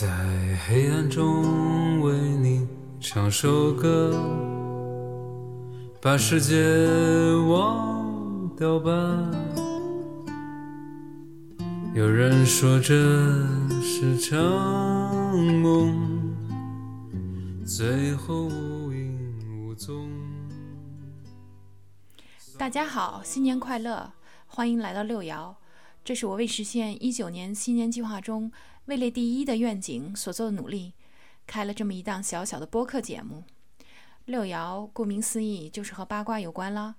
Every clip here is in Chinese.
在黑暗中为你唱首歌，把世界忘掉吧。有人说这是场梦，最后无影无踪。大家好，新年快乐！欢迎来到六爻，这是我为实现一九年新年计划中位列第一的愿景所做的努力，开了这么一档小小的播客节目。六爻顾名思义就是和八卦有关了，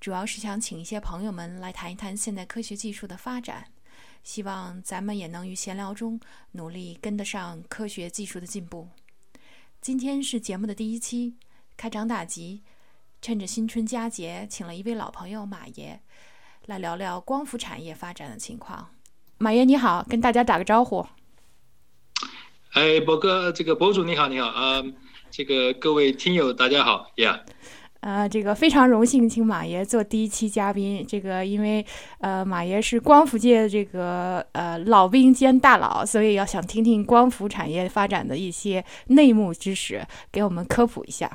主要是想请一些朋友们来谈一谈现代科学技术的发展，希望咱们也能于闲聊中努力跟得上科学技术的进步。今天是节目的第一期，开张大吉。趁着新春佳节，请了一位老朋友马爷来聊聊光伏产业发展的情况。马爷你好，跟大家打个招呼。哎，博哥，这个博主你好，你好啊，这个各位听友大家好呀。呃，这个非常荣幸请马爷做第一期嘉宾。这个因为呃马爷是光伏界的这个呃老兵兼大佬，所以要想听听光伏产业发展的一些内幕知识，给我们科普一下。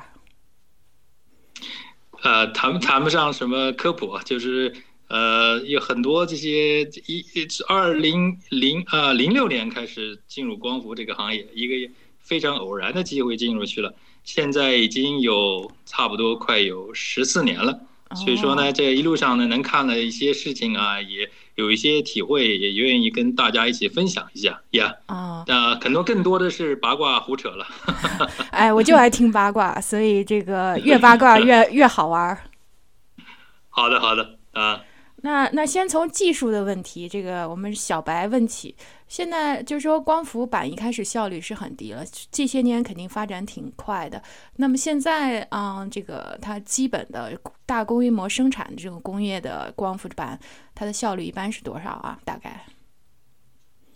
呃，谈谈不上什么科普，就是呃，有很多这些一二零零啊零六年开始进入光伏这个行业，一个非常偶然的机会进入去了，现在已经有差不多快有十四年了。所以说呢，这一路上呢，能看了一些事情啊，也有一些体会，也愿意跟大家一起分享一下呀。啊，那可能更多的是八卦胡扯了。哎，我就爱听八卦，所以这个越八卦越越好玩。好的，好的啊。那那先从技术的问题，这个我们小白问起。现在就是说，光伏板一开始效率是很低了，这些年肯定发展挺快的。那么现在啊，这个它基本的大规模生产的这种工业的光伏板，它的效率一般是多少啊？大概？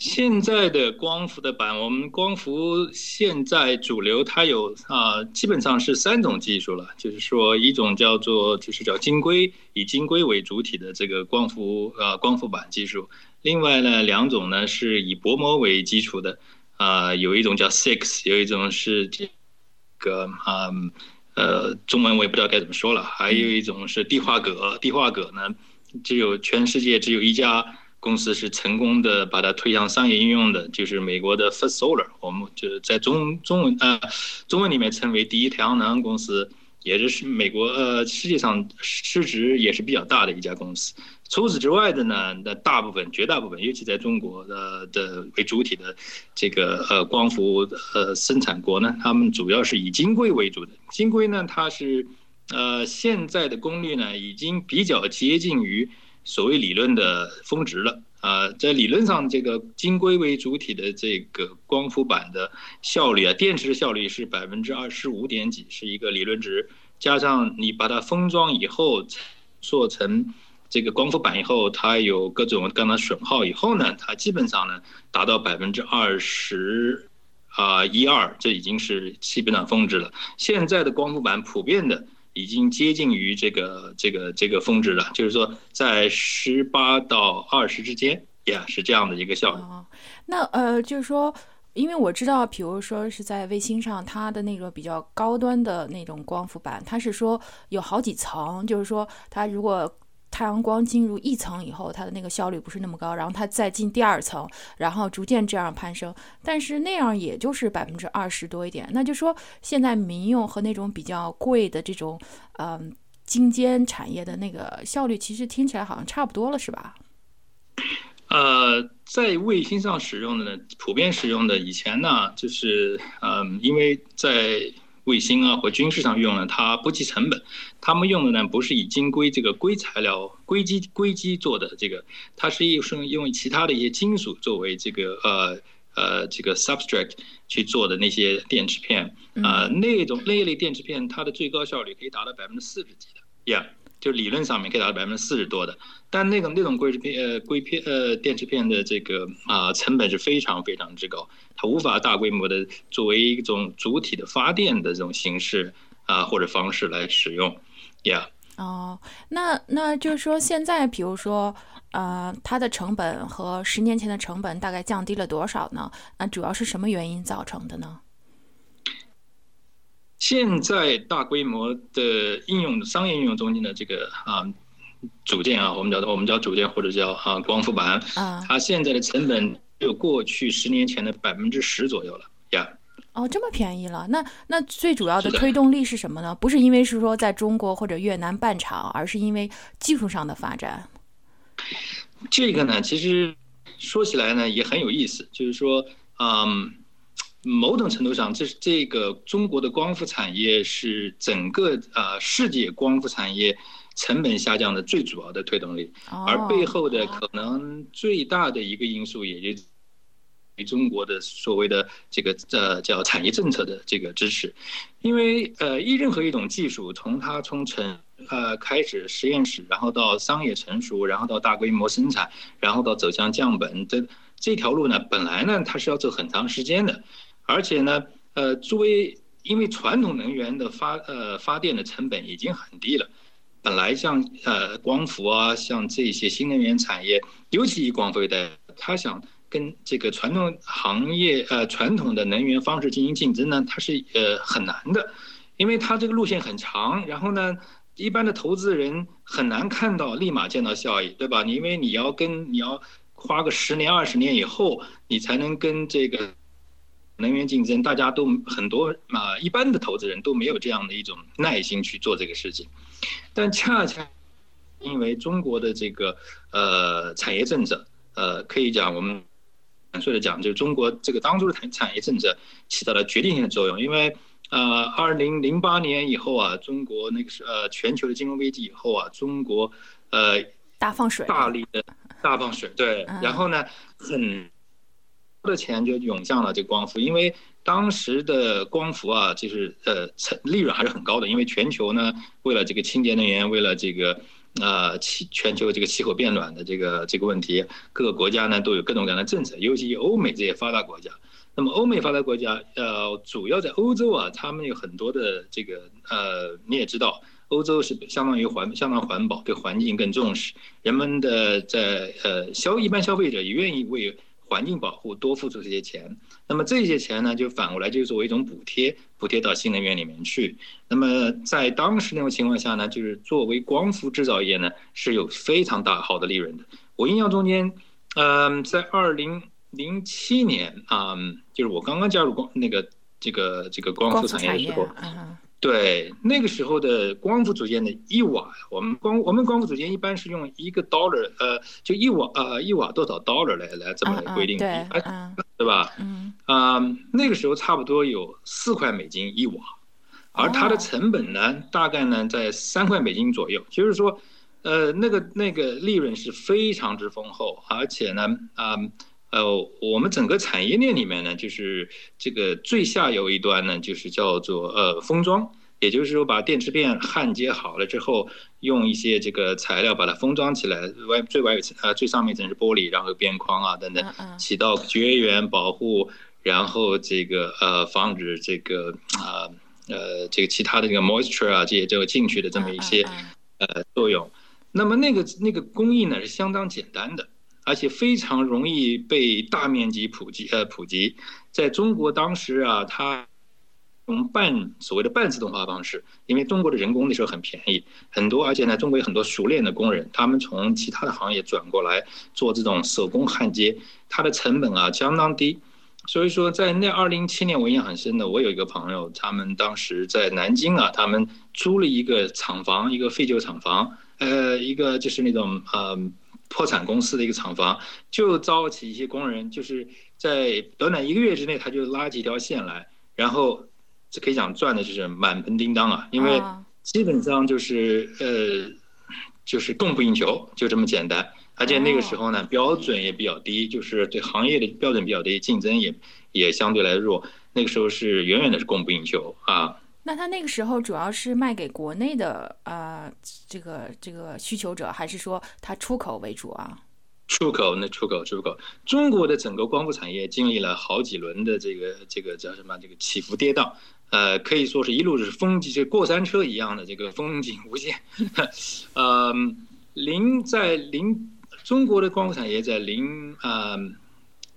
现在的光伏的板，我们光伏现在主流它有啊，基本上是三种技术了，就是说一种叫做就是叫晶硅，以晶硅为主体的这个光伏呃光伏板技术。另外呢，两种呢是以薄膜为基础的，啊，有一种叫 Six，有一种是这个啊呃中文我也不知道该怎么说了，还有一种是地化铬，地化铬呢只有全世界只有一家。公司是成功的把它推向商业应用的，就是美国的 First Solar，我们就是在中中文呃中文里面称为第一太阳能公司，也就是美国呃世界上市值也是比较大的一家公司。除此之外的呢，那大部分绝大部分，尤其在中国的的为主体的这个呃光伏呃生产国呢，他们主要是以晶硅为主的。晶硅呢，它是呃现在的功率呢已经比较接近于。所谓理论的峰值了啊，在理论上，这个晶硅为主体的这个光伏板的效率啊，电池的效率是百分之二十五点几，是一个理论值。加上你把它封装以后，做成这个光伏板以后，它有各种刚才损耗以后呢，它基本上呢达到百分之二十啊一二，这已经是基本上峰值了。现在的光伏板普遍的。已经接近于这个这个这个峰值了，就是说在十八到二十之间，呀，是这样的一个效率。那呃，就是说，因为我知道，比如说是在卫星上，它的那个比较高端的那种光伏板，它是说有好几层，就是说它如果。太阳光进入一层以后，它的那个效率不是那么高，然后它再进第二层，然后逐渐这样攀升。但是那样也就是百分之二十多一点。那就说现在民用和那种比较贵的这种，嗯，精尖产业的那个效率，其实听起来好像差不多了，是吧？呃，在卫星上使用的呢，普遍使用的以前呢，就是嗯，因为在。卫星啊，或军事上用呢，它不计成本。他们用的呢，不是以金硅这个硅材料、硅基、硅基做的这个，它是用用其他的一些金属作为这个呃呃这个 substrate 去做的那些电池片啊，那种那一类电池片，它的最高效率可以达到百分之四十几的，yeah。就理论上面可以达到百分之四十多的，但那个那种硅片呃硅片呃电池片的这个啊成本是非常非常之高，它无法大规模的作为一种主体的发电的这种形式啊或者方式来使用，Yeah，哦，那那就是说，现在比如说，呃，它的成本和十年前的成本大概降低了多少呢？那主要是什么原因造成的呢？现在大规模的应用商业应用中间的这个啊组件啊，我们叫我们叫组件或者叫啊光伏板，啊，它现在的成本有过去十年前的百分之十左右了呀。哦，这么便宜了。那那最主要的推动力是什么呢？不是因为是说在中国或者越南办厂，而是因为技术上的发展。这个呢，其实说起来呢也很有意思，就是说，嗯，某种程度上，这是这个中国的光伏产业是整个呃世界光伏产业成本下降的最主要的推动力，哦，而背后的可能最大的一个因素，也就中国的所谓的这个呃叫产业政策的这个支持，因为呃一任何一种技术，从它从成呃开始实验室，然后到商业成熟，然后到大规模生产，然后到走向降本，这这条路呢，本来呢它是要走很长时间的，而且呢，呃作为因为传统能源的发呃发电的成本已经很低了。本来像呃光伏啊，像这些新能源产业，尤其以光伏为代，它想跟这个传统行业呃传统的能源方式进行竞争呢，它是呃很难的，因为它这个路线很长，然后呢，一般的投资人很难看到立马见到效益，对吧？你因为你要跟你要花个十年二十年以后，你才能跟这个能源竞争，大家都很多啊、一般的投资人都没有这样的一种耐心去做这个事情。但恰恰因为中国的这个呃产业政策，呃，可以讲我们坦率的讲，就是中国这个当初的产产业政策起到了决定性的作用。因为呃，二零零八年以后啊，中国那个是呃全球的金融危机以后啊，中国呃大放水，大力的大放水，对，嗯然后呢，很多的钱就涌向了这光伏，因为当时的光伏啊，就是呃，成利润还是很高的，因为全球呢，为了这个清洁能源，为了这个呃气全球这个气候变暖的这个这个问题，各个国家呢都有各种各样的政策，尤其欧美这些发达国家。那么欧美发达国家，呃，主要在欧洲啊，他们有很多的这个呃，你也知道，欧洲是相当于环相当环保，对环境更重视，人们的在呃消一般消费者也愿意为环境保护多付出这些钱。那么这些钱呢，就反过来就作为一种补贴，补贴到新能源里面去。那么在当时那种情况下呢，就是作为光伏制造业呢，是有非常大好的利润的。我印象中间，嗯、在二零零七年啊、就是我刚刚加入光那个这个这个光伏产业的时候，，嗯对，那个时候的光伏组件的一瓦，我们光我们光伏组件一般是用一个 dollar，呃，就一瓦呃一瓦多少 dollar 来来这么来规定的，对，啊嗯。对吧？嗯。啊、那个时候差不多有四块美金一瓦，而它的哦。成本呢，大概呢在三块美金左右，就是说，呃，那个那个利润是非常之丰厚，而且呢，啊、呃，我们整个产业链里面呢，就是这个最下游一端呢，就是叫做呃封装，也就是说把电池片焊接好了之后，用一些这个材料把它封装起来，外最外层呃最上面一层是玻璃，然后有边框啊等等起到绝缘保护，然后这个呃防止这个啊呃这个其他的这个 moisture 啊这些这个进去的这么一些呃作用。那么那个那个工艺呢是相当简单的，而且非常容易被大面积普及呃普及。在中国当时啊，它用半所谓的半自动化方式，因为中国的人工那时候很便宜，很多，而且呢，中国有很多熟练的工人，他们从其他的行业转过来做这种手工焊接，它的成本啊相当低。所以说，在那二零一七年，我印象很深的，我有一个朋友，他们当时在南京啊，他们租了一个厂房，一个废旧厂房，呃，一个就是那种呃破产公司的一个厂房，就招起一些工人，就是在短短一个月之内，他就拉几条线来，然后这可以讲赚的就是满盆叮当啊，因为啊基本上就是呃就是供不应求，就这么简单。而且那个时候呢，标准也比较低，就是对行业的标准比较低，竞争也也相对来弱。那个时候是远远的是供不应求啊。那他那个时候主要是卖给国内的呃这个这个需求者，还是说他出口为主啊？出口那出口出口，中国的整个光伏产业经历了好几轮的这个这个叫什么这个起伏跌宕，呃，可以说是一路是风景，就过山车一样的这个风景无限。呃，零在零中国的光伏产业在零啊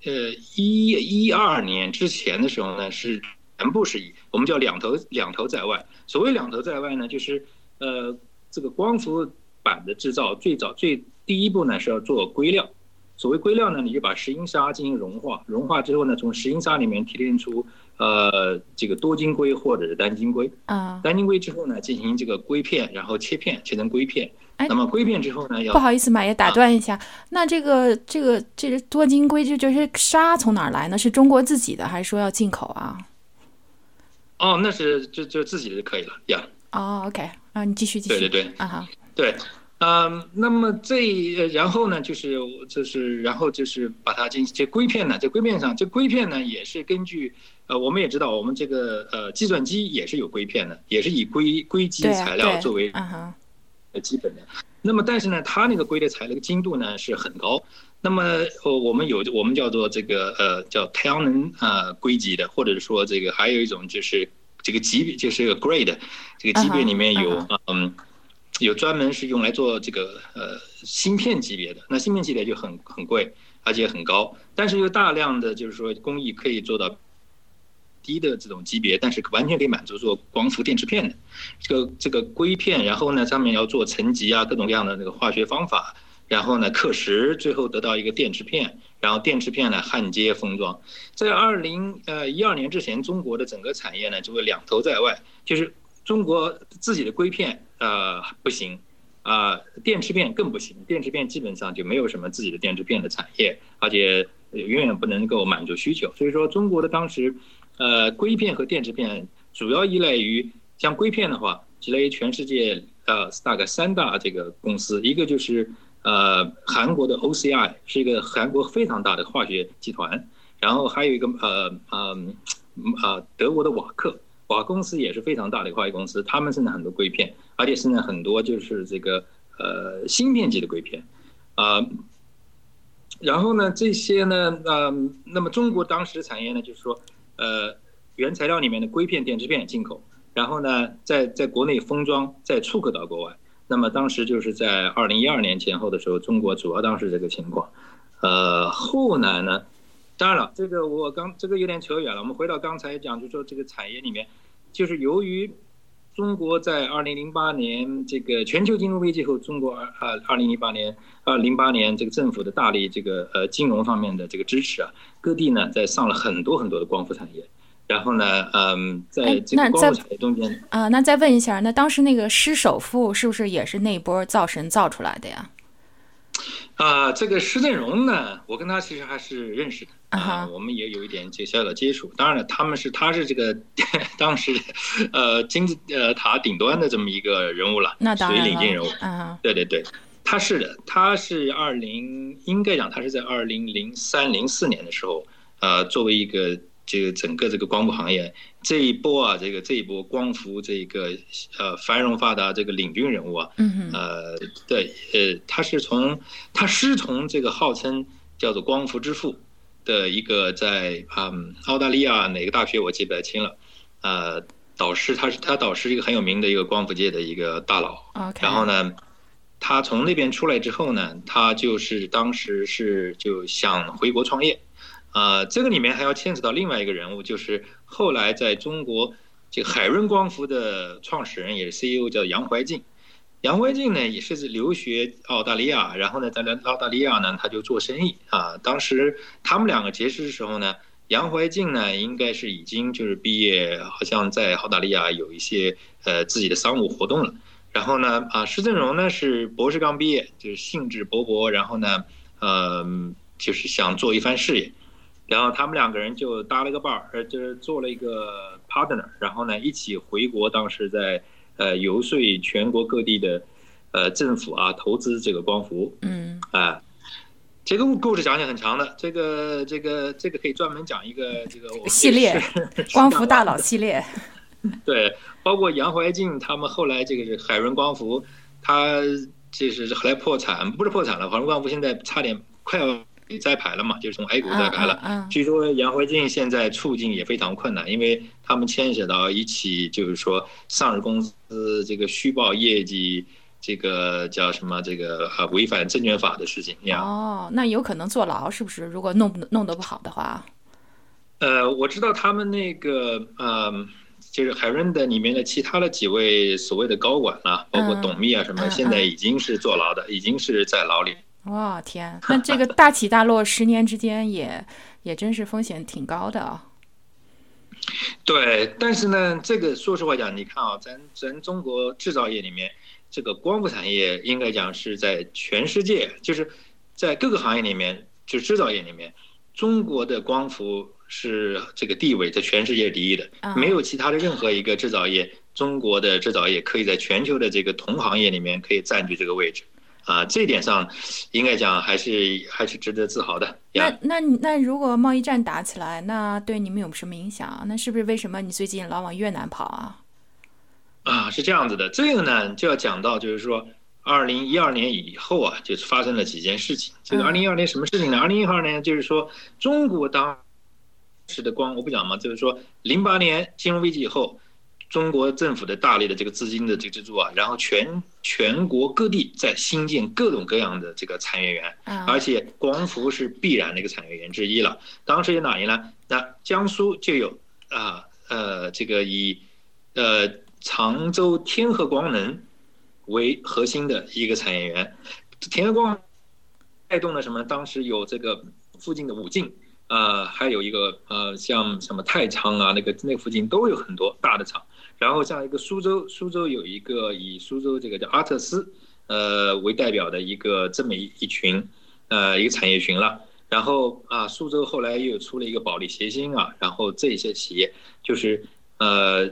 呃一一二年之前的时候呢，是全部是以我们叫两头两头在外。所谓两头在外呢，就是呃这个光伏板的制造最早最。第一步呢是要做硅料，所谓硅料呢，你就把石英砂进行融化，融化之后呢，从石英砂里面提炼出呃这个多晶硅或者是单晶硅。啊。单晶硅之后呢，进行这个硅片，然后切片，切成硅片。哎。那么硅片之后呢，要不好意思，马爷打断一下，那这个这个这个多晶硅就就是沙从哪儿来呢？是中国自己的，还是说要进口啊？哦，那是就就自己的就可以了呀。哦，OK，啊，你继续继续。对对对。啊好。对。嗯，那么这然后呢，就是就是然后就是把它进行这硅片呢，这硅片上这硅片呢也是根据呃，我们也知道我们这个呃计算机也是有硅片的，也是以硅硅基材料作为呃基本的。那么但是呢，它那个硅的材料的精度呢是很高。那么呃，我们有我们叫做这个呃叫太阳能呃硅基的，或者是说这个还有一种就是这个级别就是个 grade 这个级别里面有嗯。有专门是用来做这个呃芯片级别的，那芯片级别就很很贵，而且很高，但是又大量的就是说工艺可以做到低的这种级别，但是完全可以满足做光伏电池片的。这个这个硅片，然后呢上面要做沉积啊各种各样的那个化学方法，然后呢刻蚀，最后得到一个电池片，然后电池片呢焊接封装，在二零呃一二年之前，中国的整个产业呢就会两头在外，就是中国自己的硅片。呃，不行，啊，电池片更不行。电池片基本上就没有什么自己的电池片的产业，而且远远不能够满足需求。所以说，中国的当时，呃，硅片和电池片主要依赖于像硅片的话，积累全世界呃大概三大这个公司，一个就是呃韩国的 OCI，是一个韩国非常大的化学集团，然后还有一个呃呃呃德国的瓦克。瓦公司也是非常大的化学公司，他们生产很多硅片，而且生产很多就是这个呃芯片级的硅片，啊，然后呢这些呢呃那么中国当时的产业呢就是说呃原材料里面的硅片、电池片进口，然后呢在在国内封装，再出口到国外。那么当时就是在二零一二年前后的时候，中国主要当时这个情况，呃后来呢。当然了，这个我刚这个有点扯远了。我们回到刚才讲，就说这个产业里面，就是由于中国在二零零八年这个全球金融危机后，中国二二二零零八年二零八年这个政府的大力这个呃金融方面的这个支持啊，各地呢在上了很多很多的光伏产业。然后呢，嗯，在这个光伏产业中间啊，那再问一下，那当时那个施首富是不是也是那波造神造出来的呀？啊，这个施振荣呢，我跟他其实还是认识的啊，我们也有一点这小小的接触。当然了，他们是他是这个 当时呃金字呃塔顶端的这么一个人物了，那当然领军人物啊，对对对，他是的，他是二零应该讲他是在二零零三零四年的时候，呃，作为一个。这个整个这个光伏行业这一波啊，这个这一波光伏这个呃繁荣发达这个领军人物啊，呃，对，呃，他是从他师从这个号称叫做光伏之父的一个在嗯澳大利亚哪个大学我记不太清了，呃，导师他是他导师一个很有名的一个光伏界的一个大佬，然后呢，他从那边出来之后呢，他就是当时是就想回国创业。啊，这个里面还要牵扯到另外一个人物，就是后来在中国这个海润光伏的创始人，也是 CEO，叫杨怀进。杨怀进呢，也是留学澳大利亚，然后呢，在澳大利亚呢，他就做生意啊。当时他们两个结识的时候呢，杨怀进呢，应该是已经就是毕业，好像在澳大利亚有一些呃自己的商务活动了。然后呢，啊，施振荣呢是博士刚毕业，就是兴致勃勃，然后呢，呃，就是想做一番事业。然后他们两个人就搭了个伴儿，呃，就是做了一个 partner，然后呢一起回国，当时在呃游说全国各地的呃政府啊投资这个光伏。嗯。啊，这个故事讲讲很长的，这个这个这个可以专门讲一个这个系列 光伏大佬系列。对，包括杨怀进他们后来这个是海润光伏，他就是后来破产，不是破产了，海润光伏现在差点。快要摘牌了嘛，就是从 A 股摘牌了。嗯，据说杨辉进现在处境也非常困难，因为他们牵扯到一起，就是说上市公司这个虚报业绩，这个叫什么？这个呃违反证券法的事情呀。哦，那有可能坐牢是不是？如果弄不弄得不好的话。呃，我知道他们那个呃，就是海润的里面的其他的几位所谓的高管啊，包括董秘啊什么，现在已经是坐牢的，已经是在牢里。哇天，那这个大起大落十年之间也也真是风险挺高的啊。对，但是呢，这个说实话讲，你看啊，咱咱中国制造业里面，这个光伏产业应该讲是在全世界，就是在各个行业里面，就制造业里面，中国的光伏是这个地位在全世界第一的，没有其他的任何一个制造业，中国的制造业可以在全球的这个同行业里面可以占据这个位置。啊，这一点上，应该讲还是还是值得自豪的。那那那如果贸易战打起来，那对你们有什么影响？那是不是为什么你最近老往越南跑啊？啊，是这样子的。这个呢，就要讲到，就是说，二零一二年以后啊，就是发生了几件事情。这个二零一二年什么事情呢？二零一二年就是说，中国当时的光，我不讲嘛，就是说，零八年金融危机以后。中国政府的大力的这个资金的这个资助啊，然后全全国各地在新建各种各样的这个产业园，而且光伏是必然的一个产业园之一了。当时有哪里呢？那江苏就有啊呃这个以呃常州天合光能为核心的一个产业园，天合光带动了什么？当时有这个附近的武进。呃，还有一个呃，像什么太仓啊，那个那附近都有很多大的厂。然后像一个苏州，苏州有一个以苏州这个叫阿特斯，呃为代表的一个这么一一群，呃一个产业群了。然后啊，苏州后来又出了一个保利协鑫啊，然后这些企业就是呃，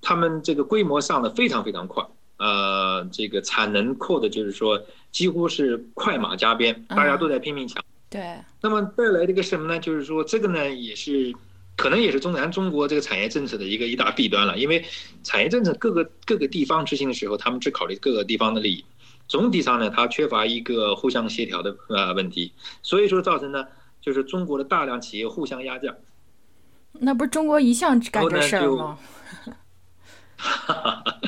他们这个规模上的非常非常快，呃，这个产能扩的就是说几乎是快马加鞭，大家都在拼命抢。对，那么带来的一个什么呢？就是说，这个呢也是可能也是中咱中国这个产业政策的一个一大弊端了。因为产业政策各个各个地方执行的时候，他们只考虑各个地方的利益，总体上呢，它缺乏一个互相协调的呃问题，所以说造成呢，就是中国的大量企业互相压价。那不是中国一向干这事儿吗？哈哈哈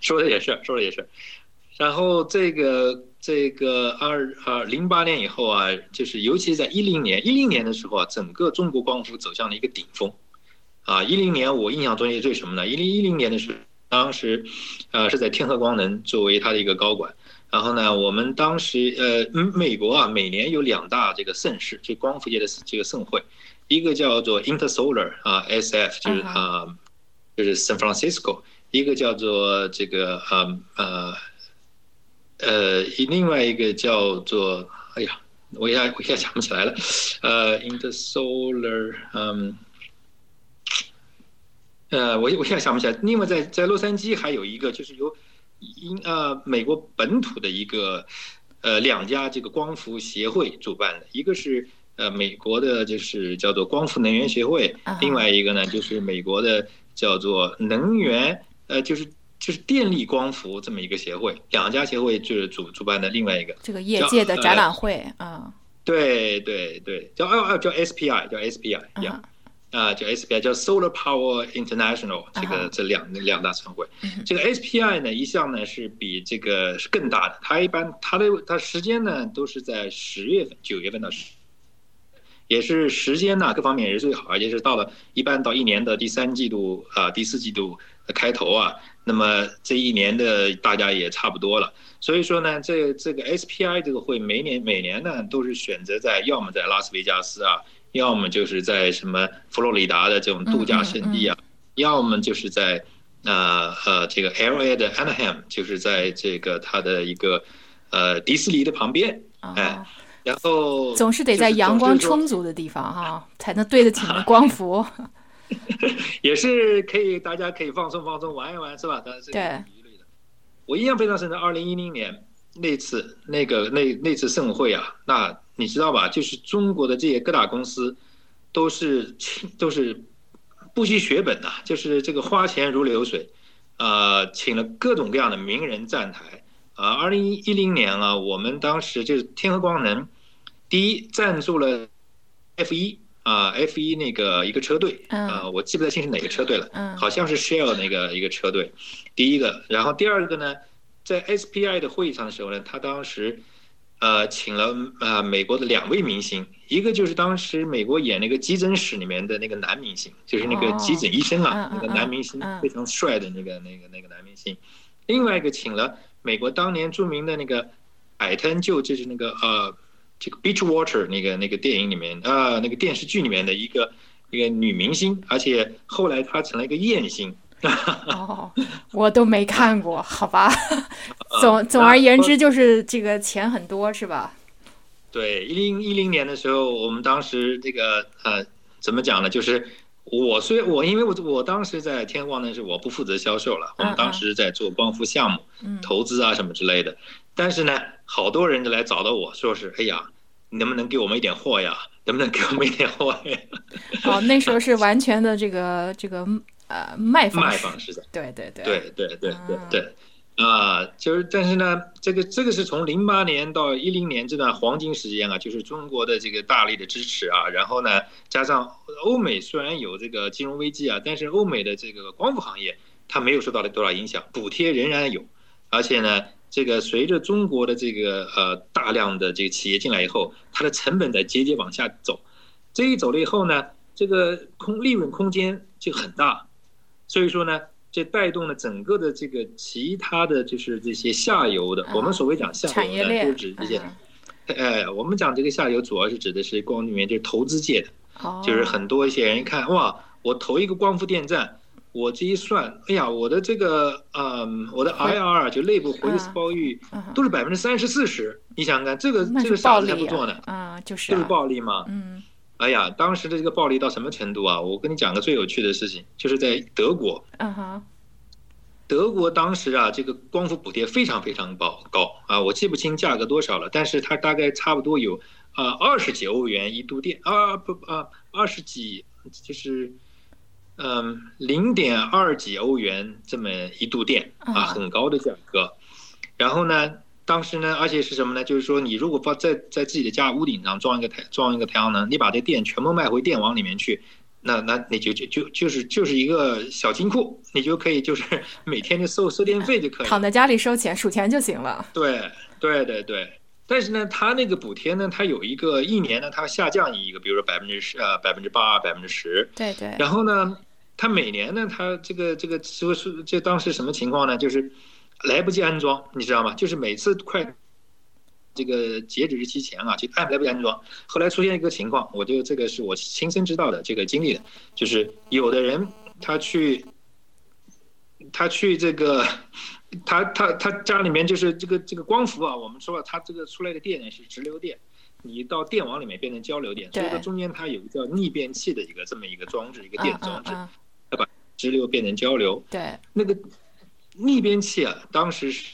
说的也是，说的也是。然后这个这个二呃零八年以后啊，就是尤其是在一零年一零年的时候啊，整个中国光伏走向了一个顶峰，啊一零年我印象中也最什么呢？一零一零年的时候，当时，呃是在天合光能作为他的一个高管，然后呢，我们当时呃美国啊每年有两大这个盛事，就光伏界的这个盛会，一个叫做 Intersolar 啊 SF 就是啊就是 San Francisco，一个叫做这个呃呃。呃，另外一个叫做，哎呀，我一下我一下想不起来了，呃，Intersolar，嗯，呃，我我现在想不起来。另外，在在洛杉矶还有一个，就是由英呃美国本土的一个呃两家这个光伏协会主办的，一个是呃美国的，就是叫做光伏能源协会，另外一个呢就是美国的叫做能源，呃，就是。就是电力光伏这么一个协会，两家协会就是主主办的另外一个这个业界的展览会啊，对对对，叫哦哦叫 SPI 叫 SPI 一样啊叫 SPI 叫 Solar Power International 这个这两两大盛会，这个 SPI 呢一向呢是比这个是更大的，它一般它的它时间呢都是在十月份九月份到十，也是时间呢各方面也是最好，而且是到了一般到一年的第三季度啊第四季度的开头啊。那么这一年的大家也差不多了，所以说呢，这这个 SPI 这个会每年每年呢都是选择在要么在拉斯维加斯啊，要么就是在什么佛罗里达的这种度假胜地啊，要么就是在呃呃这个 LA 的 Anaheim，就是在这个它的一个呃迪士尼的旁边，哎，然后总是得在阳光充足的地方哈，才能对得起那光 伏。也是可以，大家可以放松放松，玩一玩，是吧？当然是一类的。我印象非常深的，二零一零年那次那个那那次盛会啊，那你知道吧？就是中国的这些各大公司都是都是不惜血本呐，就是这个花钱如流水，呃，请了各种各样的名人站台啊，二零一零年啊，我们当时就是天合光能，第一赞助了 F 一啊 F 一那个一个车队，啊，我记不太清是哪个车队了，好像是 Shell 那个一个车队，第一个，然后第二个呢，在 SPI 的会议上的时候呢，他当时呃请了呃美国的两位明星，一个就是当时美国演那个急诊室里面的那个男明星，就是那个急诊医生啊，那个男明星非常帅的那个那个那个男明星，另外一个请了。美国当年著名的那个海滩就就是那个呃，这个 Beach Water 那个那个电影里面啊，那个电视剧里面的一个一个女明星，而且后来她成了一个艳星。哦，我都没看过，好吧。总总而言之，就是这个钱很多，是吧？对，一零一零年的时候，我们当时这个呃，怎么讲呢？就是。我虽我因为我我当时在天光呢是我不负责销售了，我们当时在做光伏项目，投资啊什么之类的。但是呢，好多人就来找到我说是，哎呀，你能不能给我们一点货呀？能不能给我们一点货呀？哦，那时候是 完全的这个这个呃卖方卖方式的，对对对对对对对对。啊，就是，但是呢，这个这个是从零八年到一零年这段黄金时间啊，就是中国的这个大力的支持啊，然后呢，加上欧美虽然有这个金融危机啊，但是欧美的这个光伏行业它没有受到了多少影响，补贴仍然有，而且呢，这个随着中国的这个呃大量的这个企业进来以后，它的成本在节节往下走，这一走了以后呢，这个空利润空间就很大，所以说呢。这带动了整个的这个其他的就是这些下游的，我们所谓讲下游的，就指这些，哎，我们讲这个下游主要是指的是光里面就是投资界的，就是很多一些人一看哇，我投一个光伏电站，我这一算，哎呀，我的这个嗯，我的 IR 就内部回报率都是百分之三十四十，你想想看，这个这个傻子才不做呢，啊，就是就是暴利嘛，嗯。哎呀，当时的这个暴利到什么程度啊？我跟你讲个最有趣的事情，就是在德国。嗯哼。德国当时啊，这个光伏补贴非常非常高高啊，我记不清价格多少了，但是它大概差不多有啊二十几欧元一度电啊不啊二十几就是嗯零点二几欧元这么一度电啊很高的价格，然后呢？当时呢，而且是什么呢？就是说，你如果放在在自己的家屋顶上装一个太装一个太阳能，你把这电全部卖回电网里面去，那那你就就就就是就是一个小金库，你就可以就是每天就收收电费就可以。躺在家里收钱数钱就行了。对对对对，但是呢，它那个补贴呢，它有一个一年呢，它下降一个，比如说百分之十呃百分之八百分之十。对对。然后呢，它每年呢，他这个这个说是这当时什么情况呢？就是。来不及安装，你知道吗？就是每次快这个截止日期前啊，就按来不及安装。后来出现一个情况，我就这个是我亲身知道的，这个经历的，就是有的人他去他去这个他他他家里面就是这个这个光伏啊，我们说了，它这个出来的电呢是直流电，你到电网里面变成交流电，所以说中间它有一个叫逆变器的一个这么一个装置，一个电装置，直流变成交流。对，那个。逆变器啊，当时是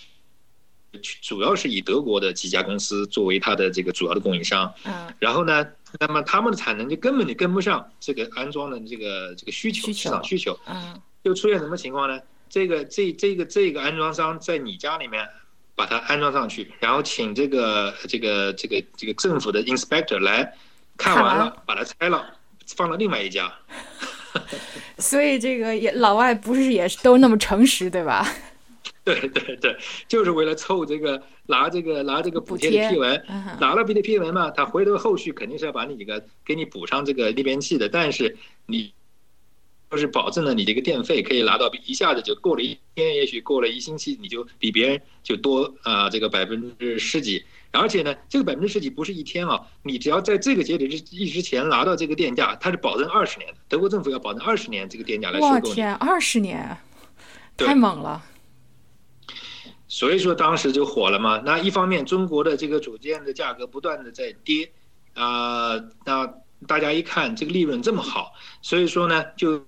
主要是以德国的几家公司作为它的这个主要的供应商。嗯。然后呢，那么他们的产能就根本就跟不上这个安装的这个这个需求市场需求。嗯。就出现什么情况呢？这个这这个这个安装商在你家里面把它安装上去，然后请这个这个这个这个政府的 inspector 来看完了，把它拆了，放到另外一家。所以这个也老外不是也是都那么诚实对吧？对对对，就是为了凑这个拿这个拿这个补贴的批文，拿了补贴批文嘛，他回头后续肯定是要把你这个给你补上这个逆变器的，但是你就是保证了你这个电费可以拿到一下子就过了一天，也许过了一星期你就比别人就多啊这个百分之十几。而且呢，这个百分之十几不是一天啊，你只要在这个节点之一之前拿到这个电价，它是保证二十年的。德国政府要保证二十年这个电价来收购。我天，二十年，太猛了。所以说当时就火了嘛。那一方面，中国的这个组件的价格不断的在跌，啊，那大家一看这个利润这么好，所以说呢就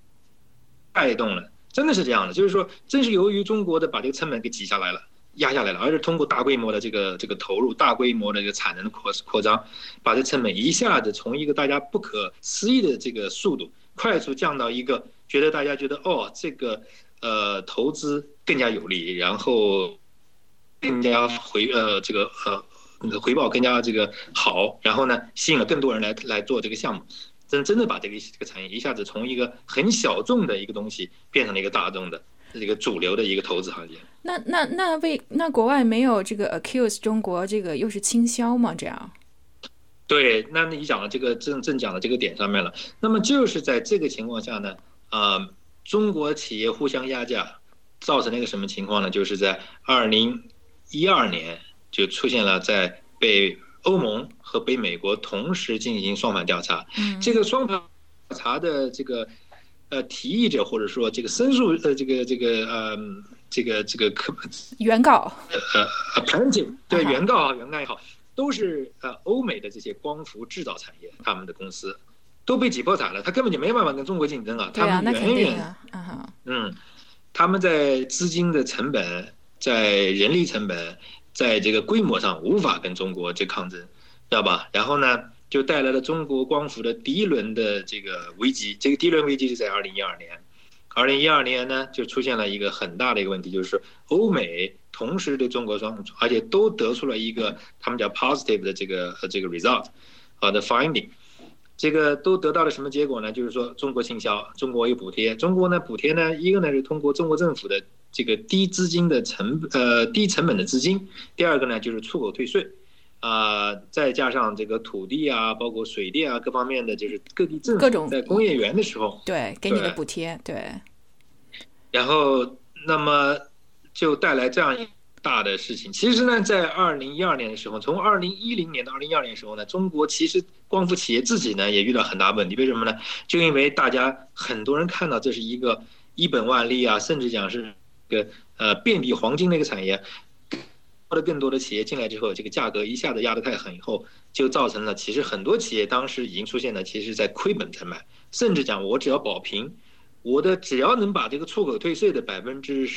带动了，真的是这样的，就是说正是由于中国的把这个成本给挤下来了。压下来了，而是通过大规模的这个这个投入，大规模的这个产能的扩扩张，把这成本一下子从一个大家不可思议的这个速度，快速降到一个觉得大家觉得哦，这个呃投资更加有利，然后更加回呃这个呃回报更加这个好，然后呢吸引了更多人来来做这个项目，真真的把这个这个产业一下子从一个很小众的一个东西变成了一个大众的这个主流的一个投资行业。那那那为那国外没有这个 accuse 中国这个又是倾销吗？这样？对，那你讲的这个正正讲的这个点上面了。那么就是在这个情况下呢，啊，中国企业互相压价，造成了一个什么情况呢？就是在二零一二年就出现了在被欧盟和被美国同时进行双反调查。嗯。这个双反调查的这个呃提议者或者说这个申诉呃这个这个呃这个这个可原告呃呃 plaintiff 对原告啊原告也好。都是呃欧美的这些光伏制造产业，他们的公司都被挤破产了，他根本就没办法跟中国竞争啊。他们远远嗯，他们在资金的成本、在人力成本、在这个规模上无法跟中国这抗争，知道吧？然后呢，就带来了中国光伏的第一轮的这个危机。这个第一轮危机是在二零一二年，二零一二年呢就出现了一个很大的一个问题，就是欧美。同时对中国双，而且都得出了一个他们叫 positive 的这个这个 result，好的 finding，这个都得到了什么结果呢？就是说中国倾销，中国有补贴，中国呢补贴呢，一个呢是通过中国政府的这个低资金的成呃低成本的资金，第二个呢就是出口退税，啊，再加上这个土地啊，包括水电啊各方面的，就是各地政府在工业园的时候，对，给你的补贴，对，然后那么。就带来这样一大的事情。其实呢，在二零一二年的时候，从二零一零年到二零一二年的时候呢，中国其实光伏企业自己呢也遇到很大问题。为什么呢？就因为大家很多人看到这是一个一本万利啊，甚至讲是个呃遍地黄金的一个产业，或者更多的企业进来之后，这个价格一下子压得太狠，以后就造成了其实很多企业当时已经出现了，其实在亏本在卖，甚至讲我只要保平，我的只要能把这个出口退税的百分之。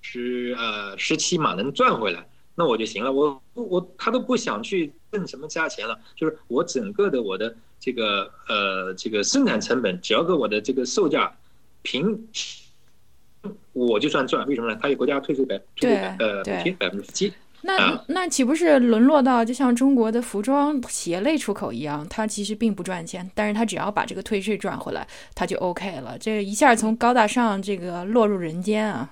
十呃十七嘛能赚回来，那我就行了。我我他都不想去挣什么加钱了，就是我整个的我的这个呃这个生产成本，只要跟我的这个售价平，我就算赚。为什么呢？他有国家退税百对呃补贴百分之十七。那那岂不是沦落到就像中国的服装鞋类出口一样？它其实并不赚钱，但是它只要把这个退税赚回来，它就 OK 了。这一下从高大上这个落入人间啊！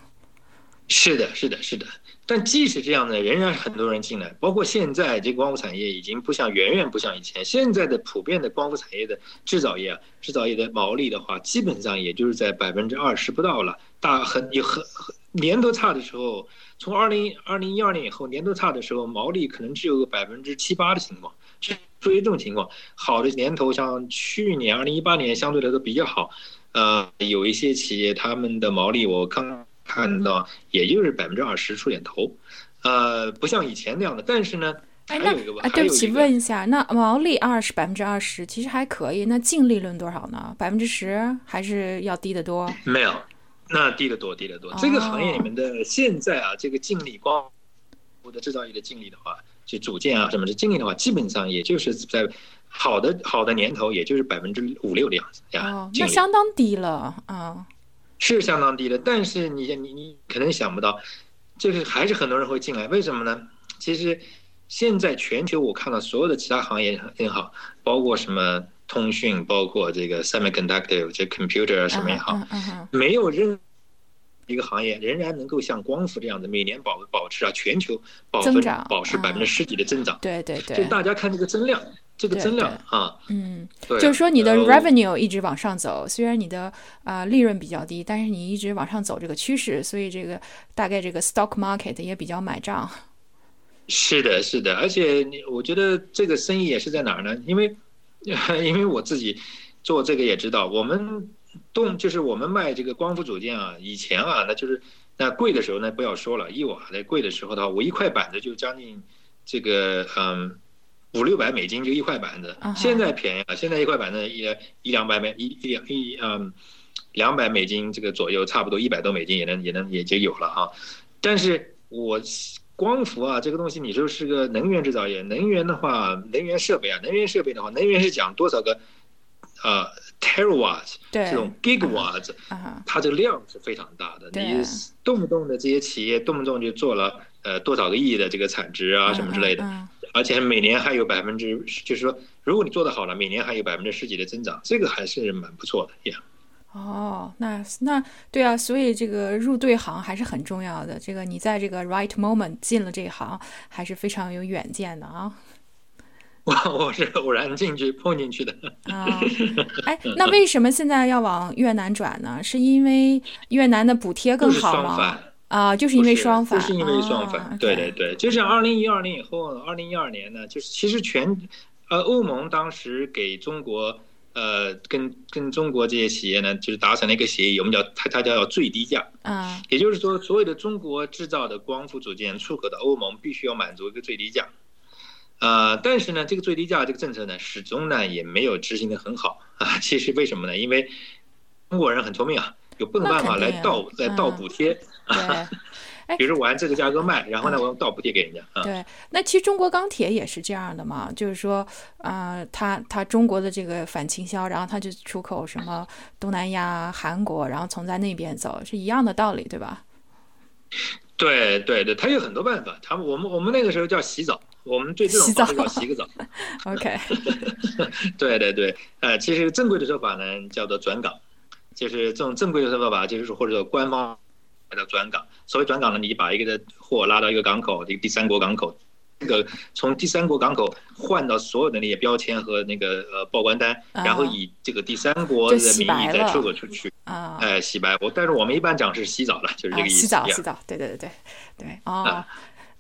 是的，是的，是的。但即使这样呢，仍然很多人进来。包括现在这光伏产业已经不像，远远不像以前。现在的普遍的光伏产业的制造业啊，制造业的毛利的话，基本上也就是在百分之二十不到了。大很有很年头差的时候，从二零二零一二年以后，年度差的时候，毛利可能只有个百分之七八的情况。就出现这种情况，好的年头像去年二零一八年相对来说比较好。呃，有一些企业他们的毛利，我刚。看到也就是百分之二十出点头，呃，不像以前那样的。但是呢，哎，那哎，对不起，问一下，那毛利二十百分之二十其实还可以，那净利润多少呢？百分之十还是要低得多？没有，那低得多，低得多。这个行业里面的现在啊，这个净利光伏的制造业的净利的话，就组件啊什么的净利的话，基本上也就是在好的好的年头，也就是百分之五六的样子呀。哦，那相当低了啊。是相当低的，但是你你你可能想不到，就是还是很多人会进来，为什么呢？其实现在全球我看到所有的其他行业也好，包括什么通讯，包括这个 semiconductor 这 computer 什么也好，没有任一个行业仍然能够像光伏这样的每年保保持啊全球保分保持百分之十几的增长。对对对，就大家看这个增量。这个增量啊，嗯，就是说你的 revenue 一直往上走，虽然你的啊利润比较低，但是你一直往上走这个趋势，所以这个大概这个 stock market 也比较买账。是的，是的，而且你我觉得这个生意也是在哪儿呢？因为 因为我自己做这个也知道，我们动就是我们卖这个光伏组件啊，以前啊那就是那贵的时候呢不要说了，一瓦的贵的时候的话，我一块板子就将近这个嗯。五六百美金就一块板子，现在便宜了。现在一块板子一一两百美一一两一嗯两百美金这个左右，差不多一百多美金也能也能也就有了哈。但是我光伏啊这个东西，你就是个能源制造业，能源的话，能源设备啊，能源设备的话，能源是讲多少个呃 terawatts 这种 gigawatts，它这个量是非常大的。你动不动的这些企业动不动就做了。呃多少个亿的这个产值啊什么之类的，嗯而且每年还有百分之，就是说如果你做得好了，每年还有百分之十几的增长，这个还是蛮不错的呀。哦，那那对啊，所以这个入对行还是很重要的。这个你在这个 right moment 进了这一行，还是非常有远见的啊。我我是偶然进去碰进去的。啊，哎，那为什么现在要往越南转呢？是因为越南的补贴更好吗？啊，就是因为双反，不是因为双反，啊对对对，就像二零一二年以后，二零一二年呢，就是其实全呃欧盟当时给中国呃跟跟中国这些企业呢，就是达成了一个协议，我们叫它它叫最低价，啊也就是说，所有的中国制造的光伏组件出口到欧盟，必须要满足一个最低价。呃，但是呢，这个最低价这个政策呢，始终呢也没有执行的很好 啊。其实为什么呢？因为中国人很聪明啊，有笨办法来倒来倒补贴。对 比如说我按这个价格卖，然后呢，我用倒补贴给人家啊。对。那其实中国钢铁也是这样的嘛，就是说，呃，它它中国的这个反倾销，然后它就出口什么东南亚、韩国，然后从在那边走，是一样的道理，对吧？对对对，他有很多办法。他们我们我们那个时候叫洗澡，我们对这种洗澡方式叫洗个澡。OK，对对对，呃，其实正规的说法呢叫做转岗，就是这种正规的说法，就是说或者说官方叫转港。所谓转港呢，你把一个的货拉到一个港口，一个第三国港口，这个从第三国港口换到所有的那些标签和那个呃报关单，啊然后以这个第三国的名义再出口出去，啊，哎，洗白。我但是我们一般讲是洗澡了，就是这啊，个意思。洗澡，洗澡，对对对对对，哦啊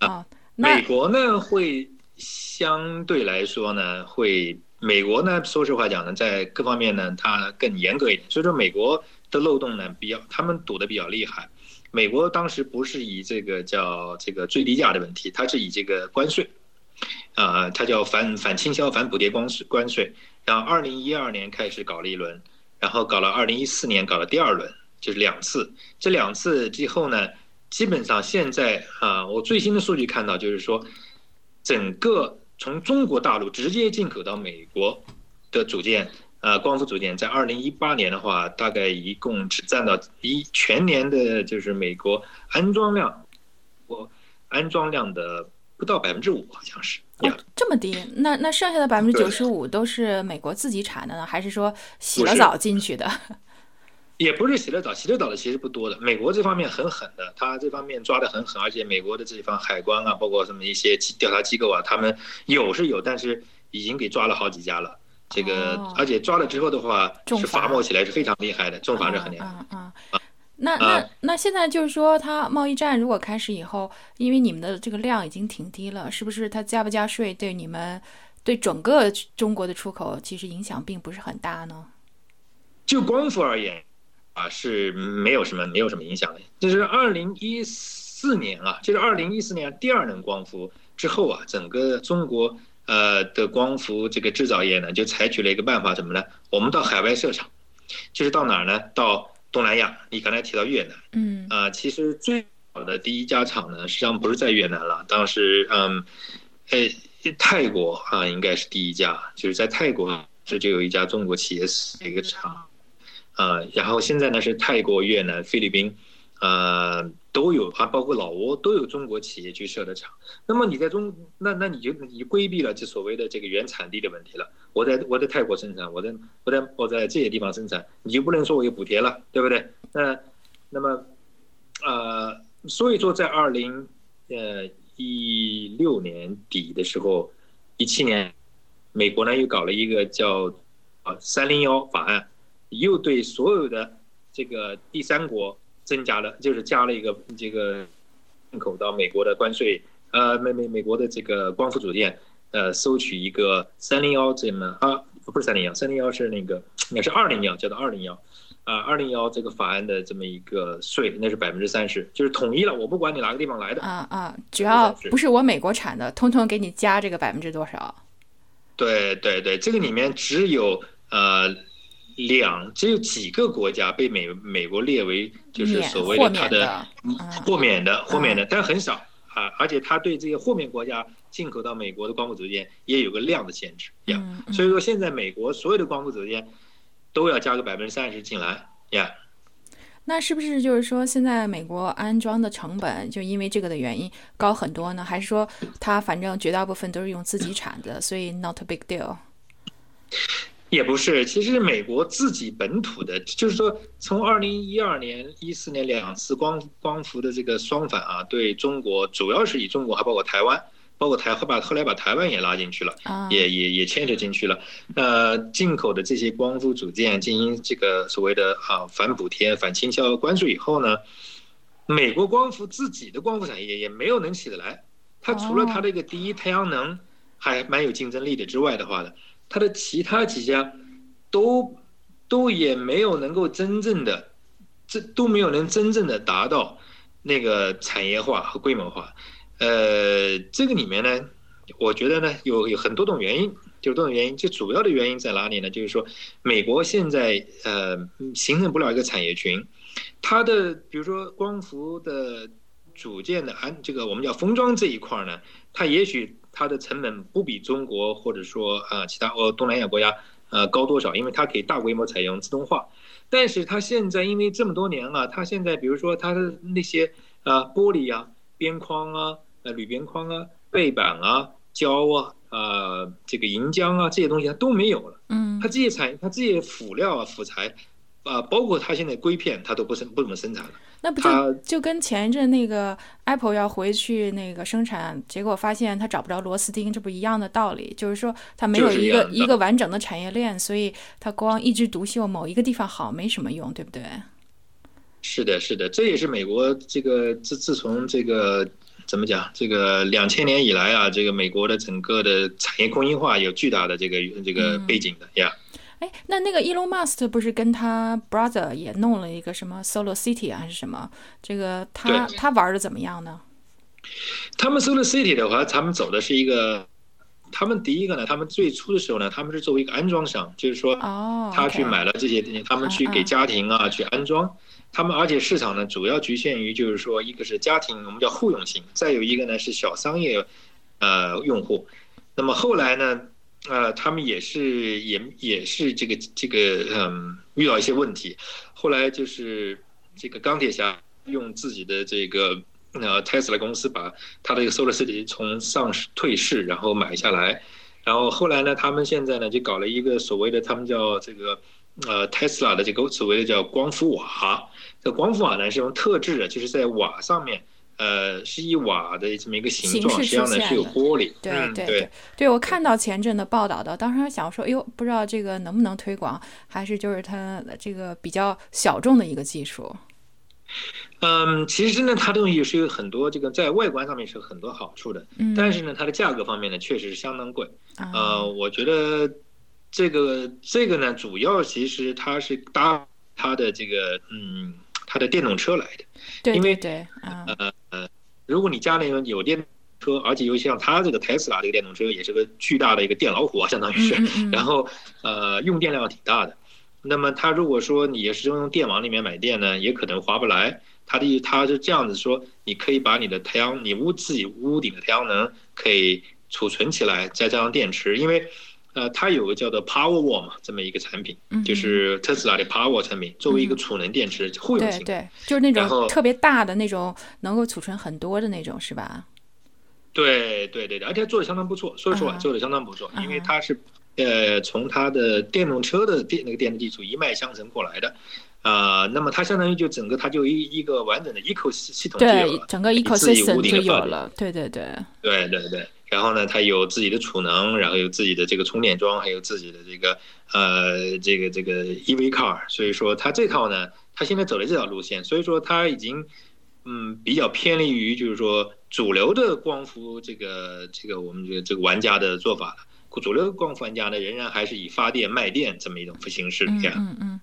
哦，那美国呢会相对来说呢会，美国呢说实话讲呢，在各方面呢它更严格一点，所以说美国的漏洞呢比较，他们堵得比较厉害。美国当时不是以这个叫这个最低价的问题，它是以这个关税，啊、它叫反反倾销反补贴关税关税。然后二零一二年开始搞了一轮，然后搞了二零一四年搞了第二轮，就是两次。这两次之后呢，基本上现在啊、我最新的数据看到就是说，整个从中国大陆直接进口到美国的组件，呃，光伏组件，在二零一八年的话，大概一共只占到一全年的就是美国安装量，我安装量的不到百分之五，好像是。这么低，那那剩下的百分之九十五都是美国自己产的呢，还是说洗了澡进去的？也不是洗了澡，洗了澡的其实不多的。美国这方面很狠的，他这方面抓得很狠，而且美国的这方海关啊，包括什么一些调查机构啊，他们有是有，但是已经给抓了好几家了。这个哦，而且抓了之后的话，是重罚罚没起来是非常厉害的，重罚是很厉害。嗯嗯嗯。那那那现在就是说，它贸易战如果开始以后，因为你们的这个量已经挺低了，是不是它加不加税对你们对整个中国的出口其实影响并不是很大呢？就光伏而言啊，是没有什么没有什么影响的。就是二零一四年啊，就是二零一四年第二轮光伏之后啊，整个中国呃的光伏这个制造业呢，就采取了一个办法，怎么呢？我们到海外设厂，就是到哪儿呢？到东南亚。你刚才提到越南，嗯啊，其实最好的第一家厂呢，实际上不是在越南了，当时嗯，呃，泰国啊应该是第一家，就是在泰国这就有一家中国企业的一个厂，啊，然后现在呢是泰国、越南、菲律宾，呃都有还，包括老挝都有中国企业去设的厂。那么你在中，那那你就你规避了这所谓的这个原产地的问题了。我在我在泰国生产，我在我在我在这些地方生产，你就不能说我有补贴了，对不对？那那么呃，所以说在二零呃一六年底的时候，一七年，美国呢又搞了一个叫啊三零幺法案，又对所有的这个第三国增加了，就是加了一个这个进口到美国的关税，呃美美美国的这个光伏组件，呃收取一个三零幺这么啊不是三零幺，三零幺是那个应该是二零幺，叫做二零幺。啊，二零幺这个法案的这么一个税，那是百分之三十，就是统一了，我不管你哪个地方来的，啊啊，只要不是我美国产的，通通给你加这个百分之多少？对对对，这个里面只有呃两，只有几个国家被美美国列为就是所谓的它的豁免的豁免的，但很少啊，而且它对这些豁免国家进口到美国的光伏组件也有个量的限制呀。所以说现在美国所有的光伏组件都要加个百分之三十进来呀。那是不是就是说，现在美国安装的成本就因为这个的原因高很多呢？还是说它反正绝大部分都是用自己产的，所以 not a big deal？也不是，其实美国自己本土的，就是说从二零一二年、一四年两次光光伏的这个双反啊，对中国主要是以中国还包括台湾。包括台后把后来把台湾也拉进去了，也也也牵扯进去了。呃，进口的这些光伏组件进行这个所谓的啊反补贴、反倾销关税以后呢，美国光伏自己的光伏产业也没有能起得来。它除了它这个第一太阳能还蛮有竞争力的之外的话呢，它的其他几家都都也没有能够真正的这都没有能真正的达到那个产业化和规模化。呃，这个里面呢，我觉得呢，有有很多种原因，就多种原因。最主要的原因在哪里呢？就是说，美国现在呃形成不了一个产业群，它的比如说光伏的组件的安，这个我们叫封装这一块呢，它也许它的成本不比中国或者说啊其他哦东南亚国家呃高多少，因为它可以大规模采用自动化。但是它现在因为这么多年了，它现在比如说它的那些啊玻璃啊边框啊。呃，铝边框啊、背板啊、胶啊、呃，这个银浆啊，这些东西它都没有了。嗯，它这些材，它这些辅料啊、辅材，啊，包括它现在硅片，它都不生不怎么生产了。那不就就跟前一阵那个 Apple 要回去那个生产，结果发现它找不着螺丝钉，这不一样的道理？就是说它没有一个一个完整的产业链，所以它光一枝独秀某一个地方好没什么用，对不对？是的，是的，这也是美国这个自自从这个。怎么讲？这个两千年以来啊，这个美国的整个的产业工业化有巨大的这个这个背景的呀。哎，那那个 Elon Musk 不是跟他 brother 也弄了一个什么 Solar City 啊，还是什么？这个他他玩的怎么样呢？他们 Solar City 的话，他们走的是一个，他们第一个呢，他们最初的时候呢，他们是作为一个安装商，就是说，哦，他去买了这些东西，他们去给家庭啊去安装。他们而且市场呢，主要局限于就是说，一个是家庭，我们叫户用型；再有一个呢是小商业，呃，用户。那么后来呢，呃，他们也是也也是这个这个嗯，遇到一些问题。后来就是这个钢铁侠用自己的这个呃 Tesla 公司把他的一个 Solar City 从上市退市，然后买下来。然后后来呢，他们现在呢就搞了一个所谓的他们叫这个呃 Tesla 的这个所谓的叫光伏瓦。这光伏瓦呢是用特制的，就是在瓦上面，呃，是一瓦的这么一个形状，实际上呢是有玻璃。对对对，对我看到前阵的报道的，当时还想说，哎呦，不知道这个能不能推广，还是就是它这个比较小众的一个技术。嗯，其实呢，它东西是有很多这个在外观上面是有很多好处的，嗯，但是呢，它的价格方面呢确实是相当贵。呃，我觉得这个这个呢，主要其实它是搭它的这个嗯。它的电动车来的，对，因为对，呃呃，如果你家里有电车，而且尤其像它这个特斯拉这个电动车，也是个巨大的一个电老虎啊，相当于是，然后呃用电量挺大的。那么它如果说你也是用电网里面买电呢，也可能划不来。它的它是这样子说，你可以把你的太阳，你屋自己屋顶的太阳能可以储存起来，再加上电池，因为。呃，它有个叫做 Powerwall 嘛，这么一个产品，就是特斯拉的 Powerwall 产品，作为一个储能电池，户用型，对，就是那种特别大的那种，能够储存很多的那种，是吧？对对对对，而且做的相当不错，说实话，做的相当不错，因为它是呃从它的电动车的电那个电力技术一脉相承过来的，啊，那么它相当于就整个它就一一个完整的 eco 系统对，整个 ecosystem 就有了，对对对，对对对。然后呢，它有自己的储能，然后有自己的这个充电桩，还有自己的这个呃，这个这个 EV car。所以说，它这套呢，它现在走的这条路线，所以说它已经嗯比较偏离于就是说主流的光伏这个这个我们这个这个玩家的做法了。主流光伏玩家呢，仍然还是以发电卖电这么一种形式这样。嗯嗯。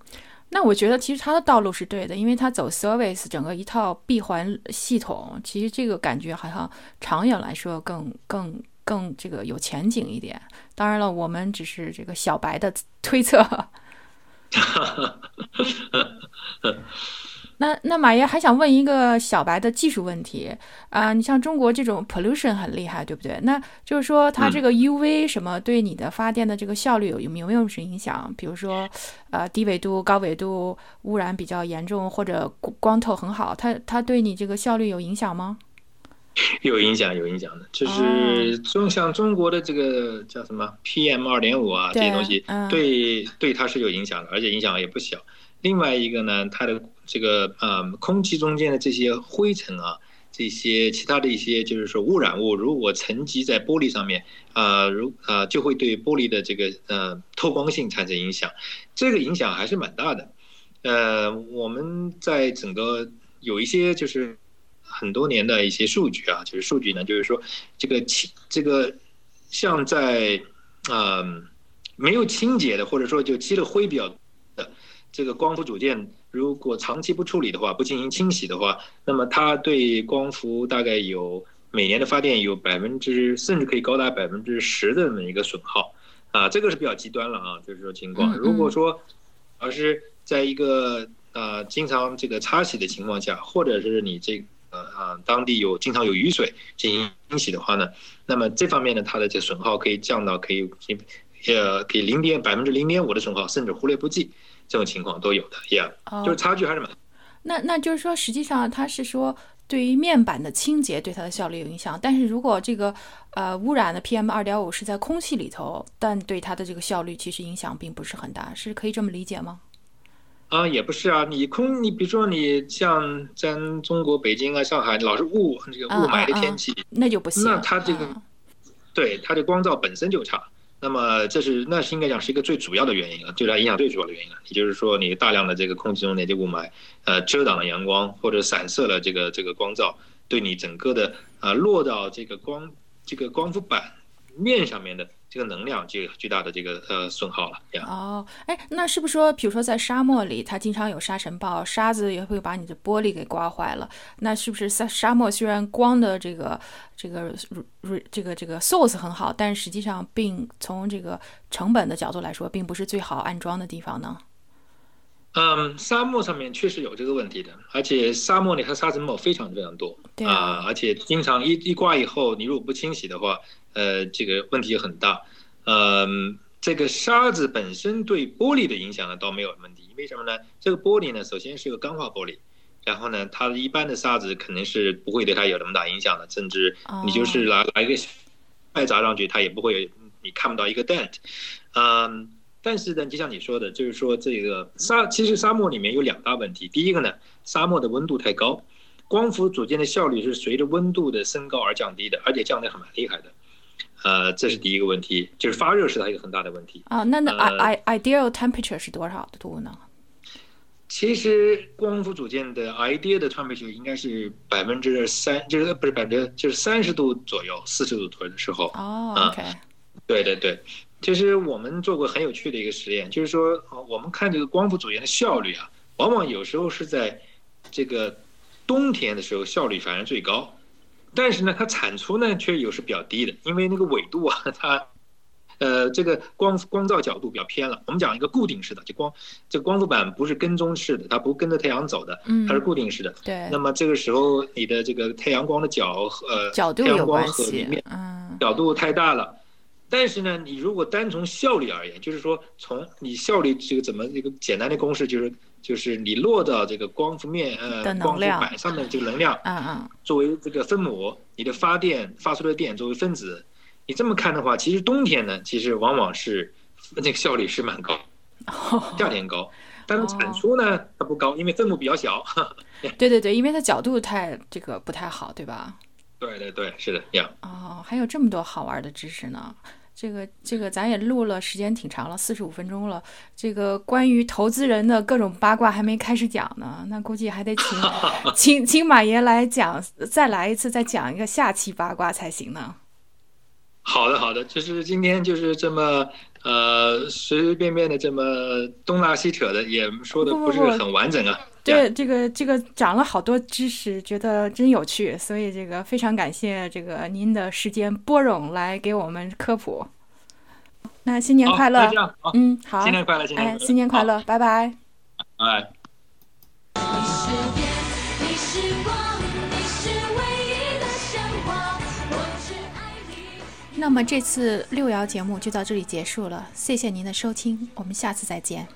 那我觉得其实他的道路是对的，因为他走 service 整个一套闭环系统，其实这个感觉好像长远来说更更更这个有前景一点。当然了，我们只是这个小白的推测。那那马爷还想问一个小白的技术问题啊、你像中国这种 pollution 很厉害，对不对？那就是说它这个 UV 什么对你的发电的这个效率有有没有什么影响？比如说，呃，低纬度、高纬度污染比较严重，或者光光透很好，它它对你这个效率有影响吗？有影响，有影响的，就是中像中国的这个叫什么 PM 二点五啊这些东西嗯，对对它是有影响的，而且影响也不小。另外一个呢，它的这个呃空气中间的这些灰尘啊，这些其他的一些就是说污染物，如果沉积在玻璃上面，啊，如啊就会对玻璃的这个呃透光性产生影响，这个影响还是蛮大的。呃，我们在整个有一些就是很多年的一些数据啊，就是数据呢，就是说这个清这个像在嗯、没有清洁的，或者说就积了灰比较这个光伏组件，如果长期不处理的话，不进行清洗的话，那么它对光伏大概有每年的发电有百分之，甚至可以高达百分之十的这么一个损耗。啊，这个是比较极端了啊，就是说情况。如果说而是在一个呃经常这个擦洗的情况下，或者是你这个呃啊当地有经常有雨水进行清洗的话呢，那么这方面呢，它的这损耗可以降到可以呃可以零点百分之零点五的损耗，甚至忽略不计，这种情况都有的，yeah，哦就是差距还是蛮。那那就是说，实际上它是说对于面板的清洁对它的效率有影响，但是如果这个呃污染的 PM 二点五是在空气里头，但对它的这个效率其实影响并不是很大，是可以这么理解吗？啊，也不是啊，你空，你比如说你像咱中国北京啊、上海，老是雾这个雾霾的天气，那就不行。那它这个嗯对它的光照本身就差。那么这是那是应该讲是一个最主要的原因啊，对它影响最主要的原因了。也就是说，你大量的这个空气中的这雾霾，呃，遮挡了阳光或者散射了这个这个光照，对你整个的呃落到这个光这个光伏板面上面的这个能量就有巨大的这个呃损耗了呀。哦，哎，那是不是说，比如说在沙漠里，它经常有沙尘暴，沙子也会把你的玻璃给刮坏了？那是不是沙沙漠虽然光的这个这个这个这个 source 很好，但实际上并从这个成本的角度来说，并不是最好安装的地方呢？嗯，沙漠上面确实有这个问题的，而且沙漠里它沙尘暴非常非常多对啊而且经常一一刮以后，你如果不清洗的话，呃，这个问题也很大。嗯，这个沙子本身对玻璃的影响呢倒没有问题，为什么呢？这个玻璃呢，首先是个钢化玻璃，然后呢，它一般的沙子肯定是不会对它有那么大影响的，甚至你就是拿拿一个麦砸上去，它也不会有，你看不到一个 dent。嗯。但是呢，就像你说的，就是说这个沙，其实沙漠里面有两大问题。第一个呢，沙漠的温度太高，光伏组件的效率是随着温度的升高而降低的，而且降得很蛮厉害的。呃，这是第一个问题，就是发热是它一个很大的问题。啊，那那呃 i i ideal temperature 是多少度呢？其实光伏组件的 ideal 的 temperature 应该是百分之三，就是不是百分之，就是三十度左右，四十度左右的时候。哦啊，OK，对对对，就是我们做过很有趣的一个实验，就是说，呃我们看这个光伏组件的效率啊，往往有时候是在这个冬天的时候效率反而最高，但是呢，它产出呢却又是比较低的，因为那个纬度啊，它 呃这个光光照角度比较偏了。我们讲一个固定式的，就光这个光伏板不是跟踪式的，它不跟着太阳走的，嗯它是固定式的。对那，么这个时候你的这个太阳光的角和呃角度太阳光和里面，嗯角度太大了。但是呢，你如果单从效率而言，就是说从你效率这个怎么一个简单的公式，就是就是你落到这个光伏面呃光伏板上的这个能量嗯嗯，作为这个分母，你的发电发出的电作为分子，你这么看的话，其实冬天呢，其实往往是那个效率是蛮高，夏天高，但是产出呢它不高，因为分母比较小。对对对，因为它角度太这个不太好，对吧？对对对，是的，呀。哦，还有这么多好玩的知识呢。这个这个，咱也录了时间挺长了，四十五分钟了。这个关于投资人的各种八卦还没开始讲呢，那估计还得请 请请马爷来讲，再来一次，再讲一个下期八卦才行呢。好的，好的，就是今天就是这么呃随随便便的这么东拉西扯的，也说的不是很完整啊。对，这个这个长了好多知识，觉得真有趣，所以这个非常感谢这个您的时间拨冗来给我们科普。那新年快乐嗯，好，新年快乐，新年哎，快乐，新年快乐，拜拜。好，拜拜。你是光，你是唯一的神话，我只爱你。那么这次六爻节目就到这里结束了，谢谢您的收听，我们下次再见。